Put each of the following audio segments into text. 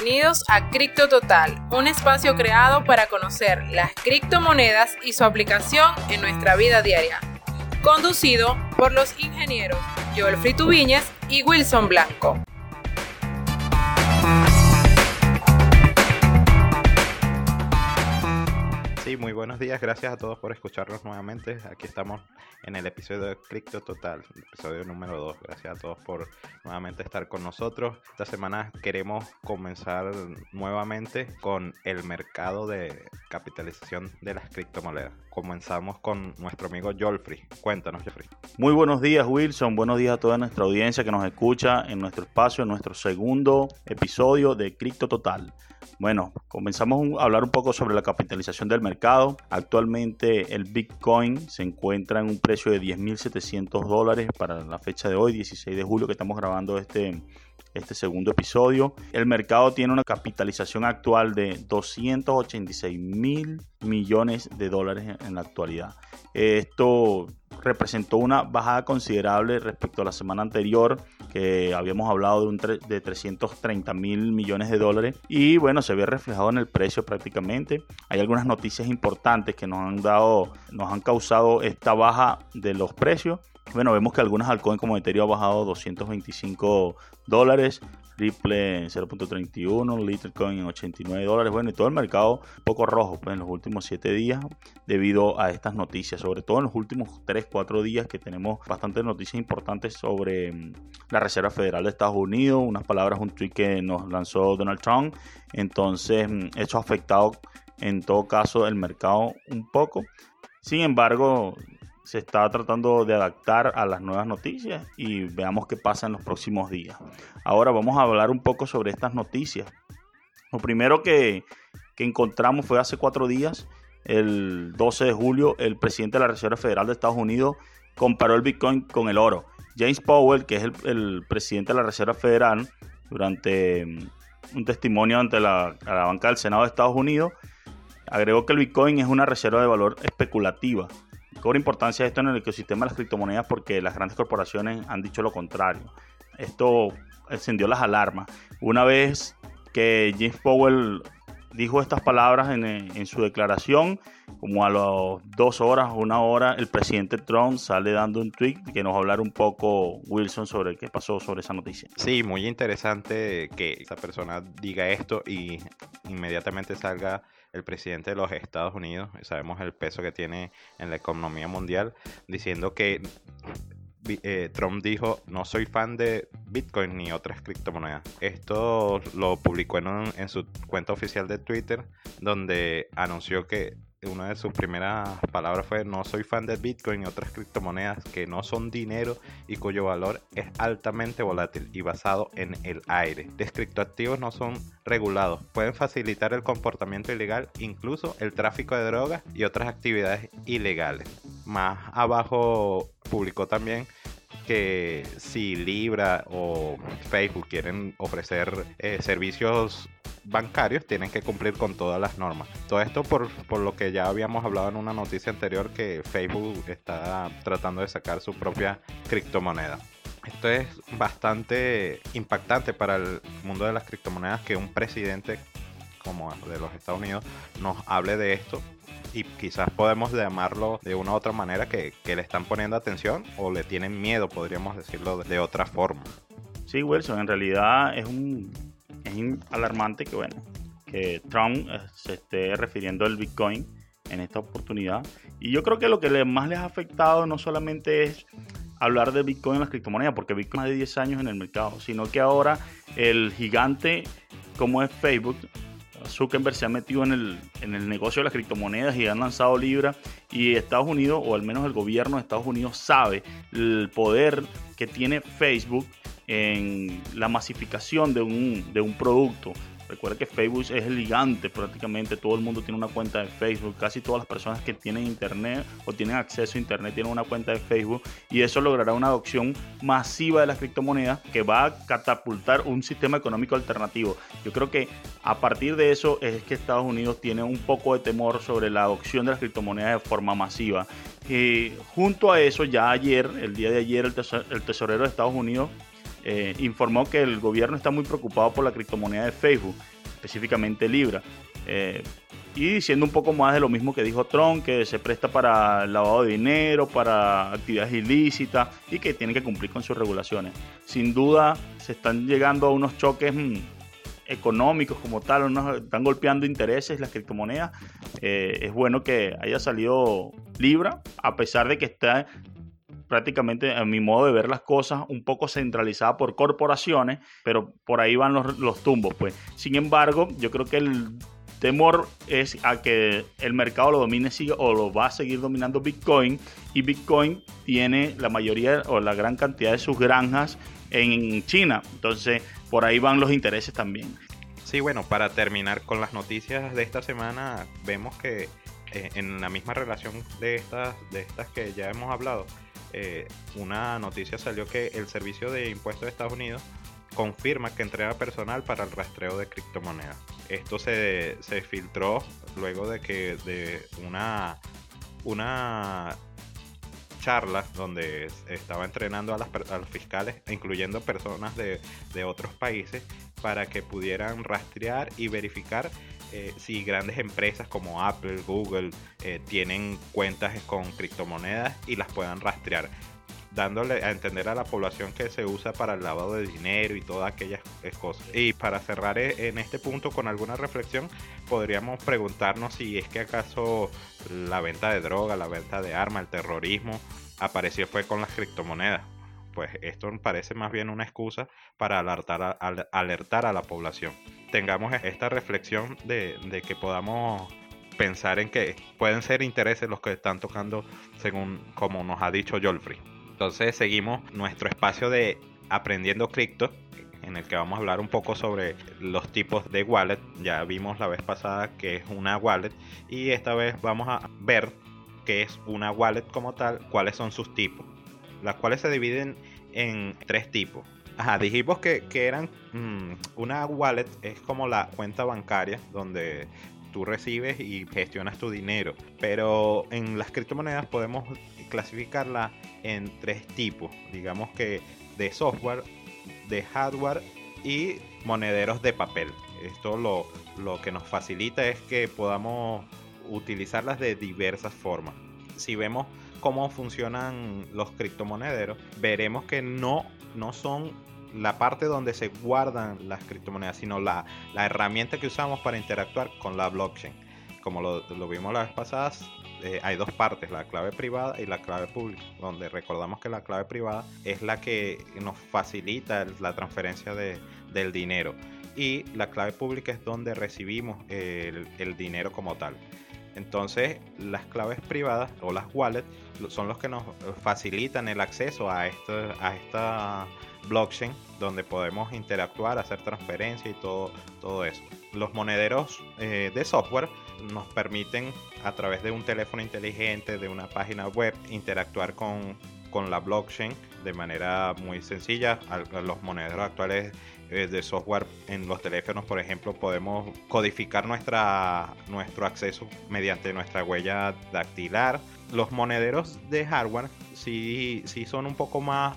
Bienvenidos a Cripto Total, un espacio creado para conocer las criptomonedas y su aplicación en nuestra vida diaria. Conducido por los ingenieros Joel Frituviñez y Wilson Blanco. Muy buenos días. Gracias a todos por escucharnos nuevamente. Aquí estamos en el episodio de Cripto Total, episodio número 2. Gracias a todos por nuevamente estar con nosotros. Esta semana queremos comenzar nuevamente con el mercado de capitalización de las criptomonedas. Comenzamos con nuestro amigo Jolfrey. Cuéntanos, Jeffrey. Muy buenos días, Wilson. Buenos días a toda nuestra audiencia que nos escucha en nuestro espacio, en nuestro segundo episodio de Cripto Total. Bueno, comenzamos a hablar un poco sobre la capitalización del mercado. Actualmente el Bitcoin se encuentra en un precio de 10.700 dólares para la fecha de hoy, 16 de julio, que estamos grabando este, este segundo episodio. El mercado tiene una capitalización actual de 286 mil millones de dólares en la actualidad. Esto representó una bajada considerable respecto a la semana anterior, que habíamos hablado de, un de 330 mil millones de dólares. Y bueno, se ve reflejado en el precio prácticamente. Hay algunas noticias importantes que nos han dado, nos han causado esta baja de los precios. Bueno, vemos que algunas altcoins como Ethereum ha bajado 225 dólares, Ripple en 0.31, Litecoin en 89 dólares. Bueno, y todo el mercado poco rojo pues, en los últimos 7 días debido a estas noticias, sobre todo en los últimos 3, 4 días que tenemos bastantes noticias importantes sobre mm, la Reserva Federal de Estados Unidos, unas palabras, un tweet que nos lanzó Donald Trump. Entonces, mm, eso ha afectado en todo caso el mercado un poco. Sin embargo, se está tratando de adaptar a las nuevas noticias y veamos qué pasa en los próximos días. Ahora vamos a hablar un poco sobre estas noticias. Lo primero que, encontramos fue hace cuatro días, el 12 de julio, el presidente de la Reserva Federal de Estados Unidos comparó el Bitcoin con el oro. James Powell, que es el, presidente de la Reserva Federal, durante mm, un testimonio ante la, la banca del Senado de Estados Unidos, agregó que el Bitcoin es una reserva de valor especulativa Cobra importancia esto en el ecosistema de las criptomonedas porque las grandes corporaciones han dicho lo contrario. Esto encendió las alarmas. Una vez que James Powell dijo estas palabras en, su declaración, como a las dos horas, una hora, el presidente Trump sale dando un tweet que nos va a hablar un poco Wilson sobre qué pasó sobre esa noticia. Sí, muy interesante que esa persona diga esto y inmediatamente salga el presidente de los Estados Unidos, sabemos el peso que tiene en la economía mundial, diciendo que eh, Trump dijo, no soy fan de Bitcoin ni otras criptomonedas. Esto lo publicó en su cuenta oficial de Twitter, donde anunció que una de sus primeras palabras fue no soy fan de Bitcoin y otras criptomonedas que no son dinero y cuyo valor es altamente volátil y basado en el aire. Los criptoactivos no son regulados, pueden facilitar el comportamiento ilegal, incluso el tráfico de drogas y otras actividades ilegales. Más abajo publicó también que si Libra o Facebook quieren ofrecer eh, servicios bancarios tienen que cumplir con todas las normas. Todo esto por, por, lo que ya habíamos hablado en una noticia anterior que Facebook está tratando de sacar su propia criptomoneda. Esto es bastante impactante para el mundo de las criptomonedas que un presidente como de los Estados Unidos nos hable de esto y quizás podemos llamarlo de una u otra manera que, que le están poniendo atención o le tienen miedo, podríamos decirlo de otra forma. Sí, Wilson, en realidad es un es alarmante que bueno que Trump eh, se esté refiriendo al Bitcoin en esta oportunidad. Y yo creo que lo que más les ha afectado no solamente es hablar de Bitcoin en las criptomonedas porque Bitcoin más de 10 años en el mercado sino que ahora el gigante como es Facebook Zuckerberg se ha metido en el, en el negocio de las criptomonedas y han lanzado Libra y Estados Unidos, o al menos el gobierno de Estados Unidos, sabe el poder que tiene Facebook en la masificación de un, de un producto. Recuerda que Facebook es el gigante, prácticamente todo el mundo tiene una cuenta de Facebook, casi todas las personas que tienen internet o tienen acceso a internet tienen una cuenta de Facebook y eso logrará una adopción masiva de las criptomonedas que va a catapultar un sistema económico alternativo. Yo creo que a partir de eso es que Estados Unidos tiene un poco de temor sobre la adopción de las criptomonedas de forma masiva. Y junto a eso, ya ayer, el día de ayer, el, tesorero de Estados Unidos eh, informó que el gobierno está muy preocupado por la criptomoneda de Facebook, específicamente Libra. Eh, y diciendo un poco más de lo mismo que dijo Trump, que se presta para lavado de dinero, para actividades ilícitas y que tiene que cumplir con sus regulaciones. Sin duda se están llegando a unos choques mm, económicos como tal, están golpeando intereses las criptomonedas. Eh, es bueno que haya salido Libra, a pesar de que está prácticamente, a mi modo de ver las cosas, un poco centralizada por corporaciones, pero por ahí van los, los tumbos. Pues. Sin embargo, yo creo que el temor es a que el mercado lo domine o lo va a seguir dominando Bitcoin y Bitcoin tiene la mayoría o la gran cantidad de sus granjas en China. Entonces, por ahí van los intereses también. Sí, bueno, para terminar con las noticias de esta semana, vemos que eh, en la misma relación de estas, de estas que ya hemos hablado, eh, una noticia salió que el Servicio de Impuestos de Estados Unidos confirma que entrega personal para el rastreo de criptomonedas. Esto se, se filtró luego de que de una, una charla donde estaba entrenando a, los fiscales, incluyendo personas de, de, otros países, para que pudieran rastrear y verificar eh, si grandes empresas como Apple, Google eh, tienen cuentas con criptomonedas y las puedan rastrear dándole a entender a la población que se usa para el lavado de dinero y todas aquellas cosas. Y para cerrar eh, en este punto con alguna reflexión, podríamos preguntarnos si es que acaso la venta de droga, la venta de armas, el terrorismo apareció fue con las criptomonedas. Pues esto parece más bien una excusa para alertar a, alertar a la población. Tengamos esta reflexión de, de que podamos pensar en que pueden ser intereses los que están tocando según como nos ha dicho Jolfrey. Entonces seguimos nuestro espacio de aprendiendo cripto en el que vamos a hablar un poco sobre los tipos de wallet. Ya vimos la vez pasada que es una wallet y esta vez vamos a ver qué es una wallet como tal, cuáles son sus tipos, las cuales se dividen en tres tipos. Ajá, dijimos que, eran mm, una wallet es como la cuenta bancaria donde tú recibes y gestionas tu dinero, pero en las criptomonedas podemos clasificarla en tres tipos, digamos que de software, de hardware y monederos de papel. Esto lo, lo que nos facilita es que podamos utilizarlas de diversas formas. Si vemos cómo funcionan los criptomonederos, veremos que no, no son la parte donde se guardan las criptomonedas, sino la, la herramienta que usamos para interactuar con la blockchain. Como lo, lo vimos la vez pasada, eh, hay dos partes, la clave privada y la clave pública, donde recordamos que la clave privada es la que nos facilita la transferencia de, del dinero y la clave pública es donde recibimos el, el dinero como tal. Entonces, las claves privadas o las wallets son los que nos facilitan el acceso a, esta blockchain donde podemos interactuar, hacer transferencia y todo, eso. Los monederos eh, de software nos permiten a través de un teléfono inteligente, de una página web, interactuar con, con la blockchain de manera muy sencilla. Los monederos actuales de software en los teléfonos, por ejemplo, podemos codificar nuestra, nuestro acceso mediante nuestra huella dactilar. Los monederos de hardware sí, sí son un poco más,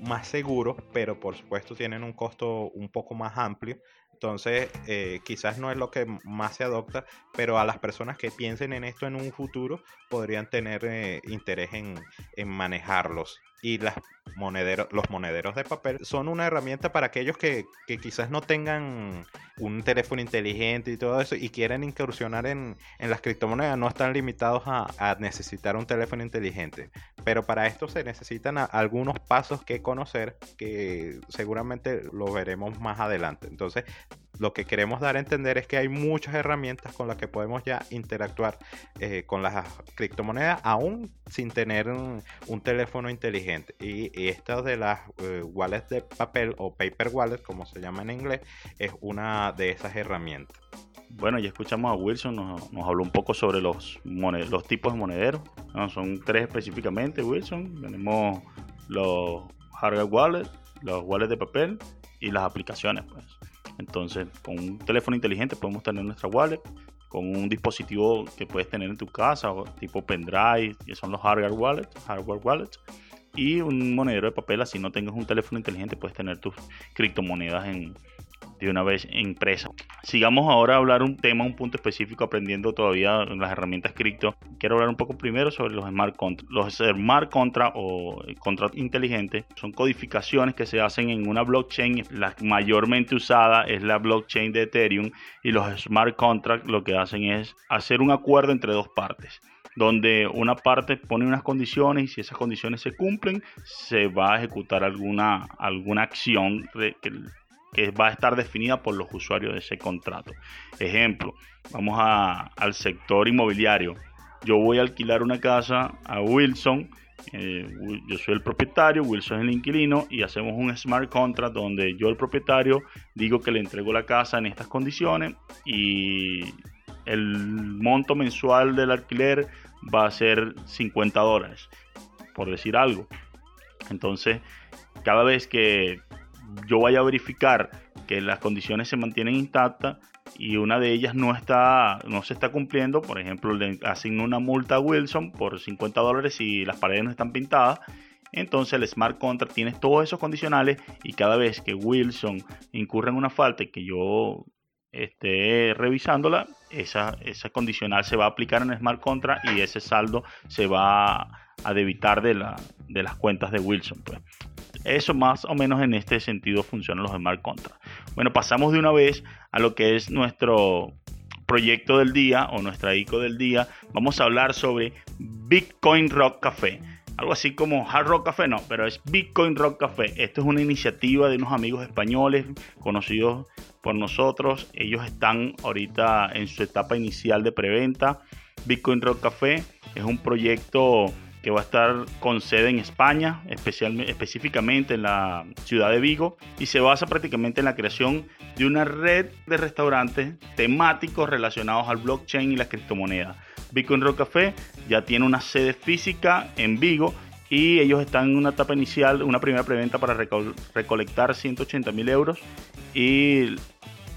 más seguros, pero por supuesto tienen un costo un poco más amplio entonces, eh, quizás no es lo que más se adopta, pero a las personas que piensen en esto en un futuro podrían tener eh, interés en, en manejarlos y las monederos, los monederos de papel son una herramienta para aquellos que, quizás no tengan un teléfono inteligente y todo eso y quieren incursionar en, las criptomonedas, no están limitados a, necesitar un teléfono inteligente. Pero para esto se necesitan algunos pasos que conocer que seguramente lo veremos más adelante. Entonces, lo que queremos dar a entender es que hay muchas herramientas con las que podemos ya interactuar eh, con las criptomonedas aún sin tener un, teléfono inteligente. Y, esta de las eh, wallets de papel o paper wallet, como se llama en inglés, es una de esas herramientas. Bueno, ya escuchamos a Wilson, nos, habló un poco sobre los, los tipos de monederos. son tres específicamente, Wilson. Tenemos los hardware wallets, los wallets de papel y las aplicaciones. Pues. Entonces, con un teléfono inteligente podemos tener nuestra wallet, con un dispositivo que puedes tener en tu casa, tipo pendrive, que son los hardware wallets, hardware wallets. y un monedero de papel, así no tengas un teléfono inteligente, puedes tener tus criptomonedas en, de una vez impresa. Sigamos ahora a hablar un tema, un punto específico, aprendiendo todavía las herramientas cripto. Quiero hablar un poco primero sobre los smart contracts. Los smart contracts o contratos inteligentes son codificaciones que se hacen en una blockchain. La mayormente usada es la blockchain de Ethereum y los smart contracts lo que hacen es hacer un acuerdo entre dos partes donde una parte pone unas condiciones y si esas condiciones se cumplen, se va a ejecutar alguna, alguna acción que que va a estar definida por los usuarios de ese contrato. Ejemplo, vamos al sector inmobiliario. Yo voy a alquilar una casa a Wilson. Eh, yo soy el propietario, Wilson es el inquilino y hacemos un smart contract donde yo el propietario digo que le entrego la casa en estas condiciones y el monto mensual del alquiler va a ser 50 dólares, por decir algo. Entonces, cada vez que yo vaya a verificar que las condiciones se mantienen intactas y una de ellas no está no se está cumpliendo, por ejemplo, le asigno una multa a Wilson por 50 dólares y las paredes no están pintadas, entonces el smart contract tiene todos esos condicionales y cada vez que Wilson incurre en una falta y que yo esté revisándola, esa, esa condicional se va a aplicar en el smart contract y ese saldo se va a debitar de, la, de las cuentas de Wilson. Pues. Eso más o menos en este sentido funcionan los smart contracts. Bueno, pasamos de una vez a lo que es nuestro proyecto del día o nuestra ICO del día. Vamos a hablar sobre Bitcoin Rock Café. Algo así como Hard Rock Café, no, pero es Bitcoin Rock Café. Esto es una iniciativa de unos amigos españoles conocidos por nosotros. Ellos están ahorita en su etapa inicial de preventa. Bitcoin Rock Café es un proyecto que va a estar con sede en España, específicamente en la ciudad de Vigo, y se basa prácticamente en la creación de una red de restaurantes temáticos relacionados al blockchain y las criptomonedas. Bitcoin Rock Café ya tiene una sede física en Vigo y ellos están en una etapa inicial, una primera preventa para recolectar 180 mil euros y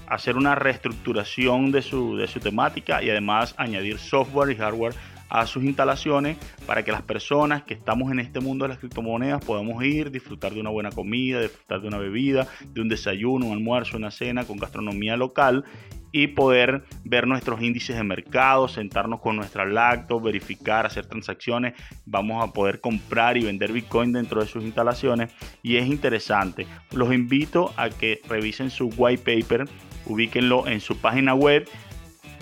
hacer una reestructuración de su, de su temática y además añadir software y hardware a sus instalaciones para que las personas que estamos en este mundo de las criptomonedas podamos ir, disfrutar de una buena comida, disfrutar de una bebida, de un desayuno, un almuerzo, una cena con gastronomía local y poder ver nuestros índices de mercado, sentarnos con nuestra lacto, verificar, hacer transacciones. Vamos a poder comprar y vender Bitcoin dentro de sus instalaciones y es interesante. Los invito a que revisen su white paper, ubíquenlo en su página web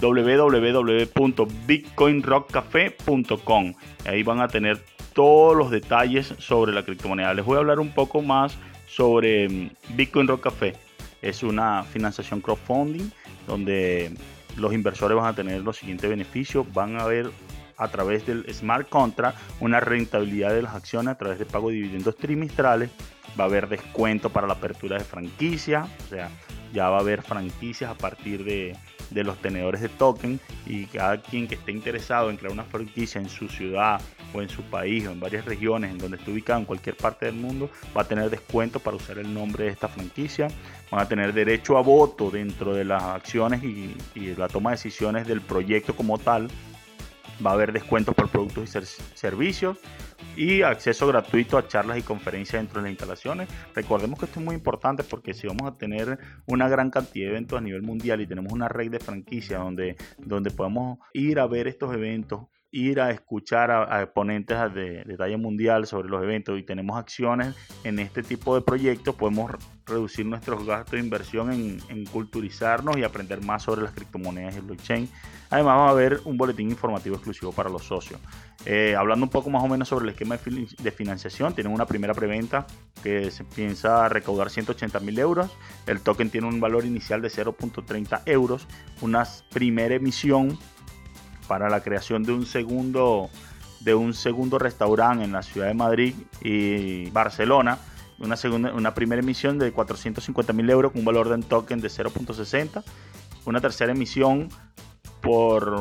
www.bitcoinrockcafe.com. Ahí van a tener todos los detalles sobre la criptomoneda. Les voy a hablar un poco más sobre mm, Bitcoin Rock Café. Es una financiación crowdfunding donde los inversores van a tener los siguientes beneficios. Van a ver a través del smart contract una rentabilidad de las acciones a través de pago de dividendos trimestrales. Va a haber descuento para la apertura de franquicia. O sea, ya va a haber franquicias a partir de de los tenedores de token y cada quien que esté interesado en crear una franquicia en su ciudad o en su país o en varias regiones en donde esté ubicado en cualquier parte del mundo va a tener descuento para usar el nombre de esta franquicia. Van a tener derecho a voto dentro de las acciones y, y la toma de decisiones del proyecto como tal. Va a haber descuentos por productos y servicios y acceso gratuito a charlas y conferencias dentro de las instalaciones. Recordemos que esto es muy importante porque si vamos a tener una gran cantidad de eventos a nivel mundial y tenemos una red de franquicias donde, donde podemos ir a ver estos eventos ir a escuchar a, exponentes de, de, talla mundial sobre los eventos y tenemos acciones en este tipo de proyectos, podemos reducir nuestros gastos de inversión en, en culturizarnos y aprender más sobre las criptomonedas y el blockchain. Además va a haber un boletín informativo exclusivo para los socios. Eh, hablando un poco más o menos sobre el esquema de financiación, tienen una primera preventa que se piensa recaudar 180 mil euros. El token tiene un valor inicial de 0.30 euros. Una primera emisión para la creación de un segundo de un segundo restaurante en la ciudad de Madrid y Barcelona. Una, segunda, una primera emisión de 450 mil euros con un valor de token de 0.60. Una tercera emisión por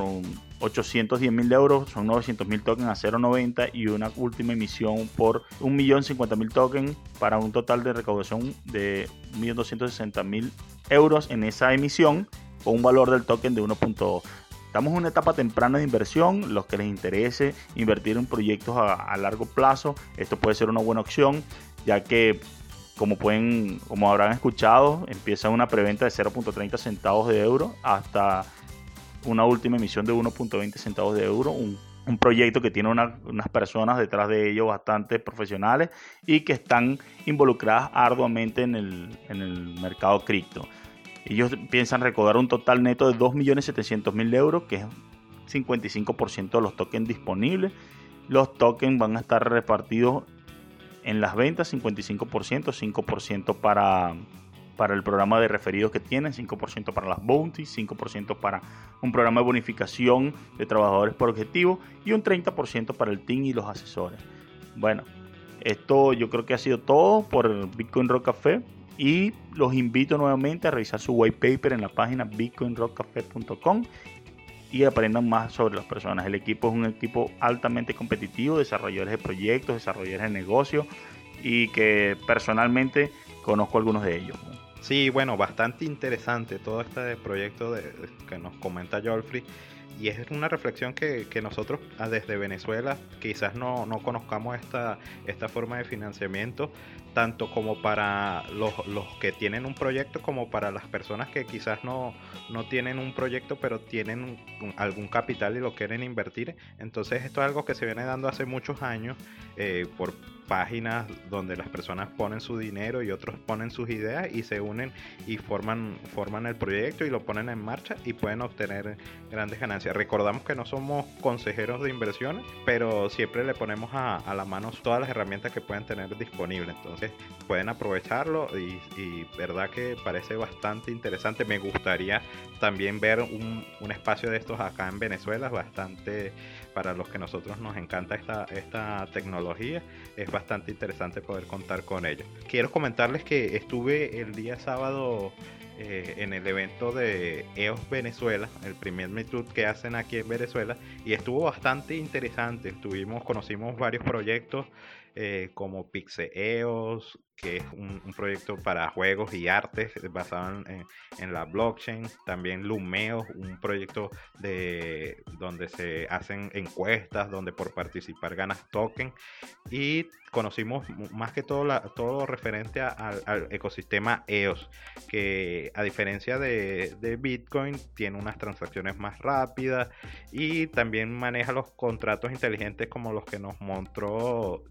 810 mil euros, son 900 mil tokens a 0.90 y una última emisión por 1.050.000 tokens para un total de recaudación de 1.260.000 euros en esa emisión con un valor del token de 1 Estamos en una etapa temprana de inversión. Los que les interese invertir en proyectos a, largo plazo, esto puede ser una buena opción, ya que como pueden, como habrán escuchado, empieza una preventa de 0.30 centavos de euro hasta una última emisión de 1.20 centavos de euro, un, proyecto que tiene unas personas detrás de ello bastante profesionales y que están involucradas arduamente en el, en el mercado cripto. Ellos piensan recaudar un total neto de 2.700.000 euros, que es 55% de los tokens disponibles. Los tokens van a estar repartidos en las ventas, 55%, 5% para, para el programa de referidos que tienen, 5% para las bounties, 5% para un programa de bonificación de trabajadores por objetivo y un 30% para el team y los asesores. Bueno, esto yo creo que ha sido todo por Bitcoin Rock Café y los invito nuevamente a revisar su white paper en la página bitcoinrockcafé.com y aprendan más sobre las personas. El equipo es un equipo altamente competitivo, desarrolladores de proyectos, desarrolladores de negocios y que personalmente conozco algunos de ellos. Sí, bueno, bastante interesante todo este proyecto que nos comenta Jolfrey y es una reflexión que, nosotros ah, desde Venezuela quizás no, no, conozcamos esta, esta forma de financiamiento, tanto como para los, que tienen un proyecto como para las personas que quizás no, no tienen un proyecto pero tienen algún capital y lo quieren invertir. Entonces esto es algo que se viene dando hace muchos años eh, por páginas donde las personas ponen su dinero y otros ponen sus ideas y se unen y forman, forman el proyecto y lo ponen en marcha y pueden obtener grandes ganancias. Recordamos que no somos consejeros de inversiones, pero siempre le ponemos a, la mano todas las herramientas que pueden tener disponibles. Entonces pueden aprovecharlo y, verdad que parece bastante interesante. Me gustaría también ver un, un espacio de estos acá en Venezuela, bastante para los que nosotros nos encanta esta, esta tecnología, es bastante interesante poder contar con ello. Quiero comentarles que estuve el día sábado eh, en el evento de EOS Venezuela, el primer meetup que hacen aquí en Venezuela, y estuvo bastante interesante. Estuvimos, conocimos varios proyectos eh, como Pixeos, que es un, proyecto para juegos y artes basado en, la blockchain. También Lumeo, un proyecto de donde se hacen encuestas, donde por participar ganas token. Y conocimos más que todo todo referente al ecosistema EOS, que a diferencia de, Bitcoin tiene unas transacciones más rápidas y también maneja los contratos inteligentes como los que nos mostró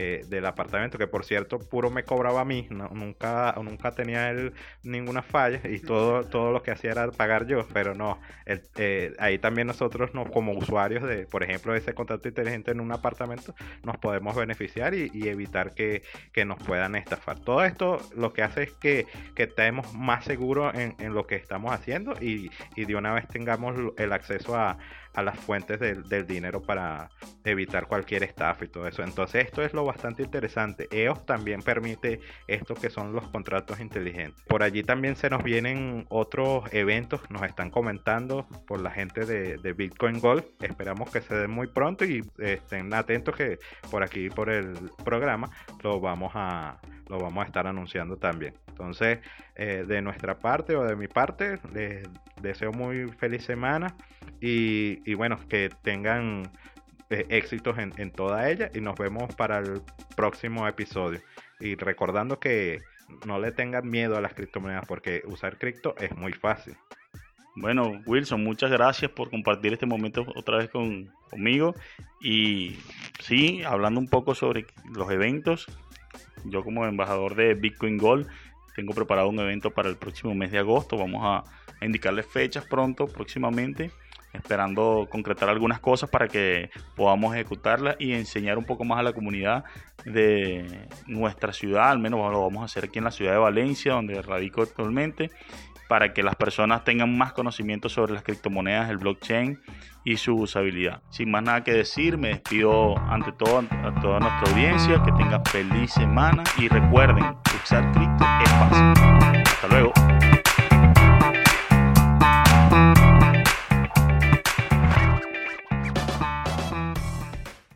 Eh, del apartamento, que por cierto, puro me cobraba a mí, nunca, nunca tenía él ninguna falla y todo, todo lo que hacía era pagar yo, pero no, eh, ahí también nosotros no, como usuarios de, por ejemplo, ese contrato inteligente en un apartamento, nos podemos beneficiar y, evitar que, nos puedan estafar. Todo esto lo que hace es que, que estemos más seguros en, en lo que estamos haciendo y, y de una vez tengamos el acceso a, a las fuentes del, dinero para evitar cualquier estafa y todo eso. Entonces esto es lo bastante interesante. EOS también permite esto que son los contratos inteligentes. Por allí también se nos vienen otros eventos, nos están comentando por la gente de, Bitcoin Gold. Esperamos que se den muy pronto y estén atentos que por aquí, por el programa, lo vamos a, lo vamos a estar anunciando también. Entonces, eh, de nuestra parte o de mi parte, les deseo muy feliz semana y, bueno, que tengan eh, éxitos en, toda ella y nos vemos para el próximo episodio. Y recordando que no le tengan miedo a las criptomonedas porque usar cripto es muy fácil. Bueno, Wilson, muchas gracias por compartir este momento otra vez con, conmigo. Y sí, hablando un poco sobre los eventos, yo como embajador de Bitcoin Gold tengo preparado un evento para el próximo mes de agosto. Vamos a, indicarles fechas pronto, próximamente, esperando concretar algunas cosas para que podamos ejecutarlas y enseñar un poco más a la comunidad de nuestra ciudad. Al menos lo vamos a hacer aquí en la ciudad de Valencia, donde radico actualmente para que las personas tengan más conocimiento sobre las criptomonedas, el blockchain y su usabilidad. Sin más nada que decir, me despido ante todo a toda nuestra audiencia, que tengan feliz semana y recuerden, usar cripto es fácil.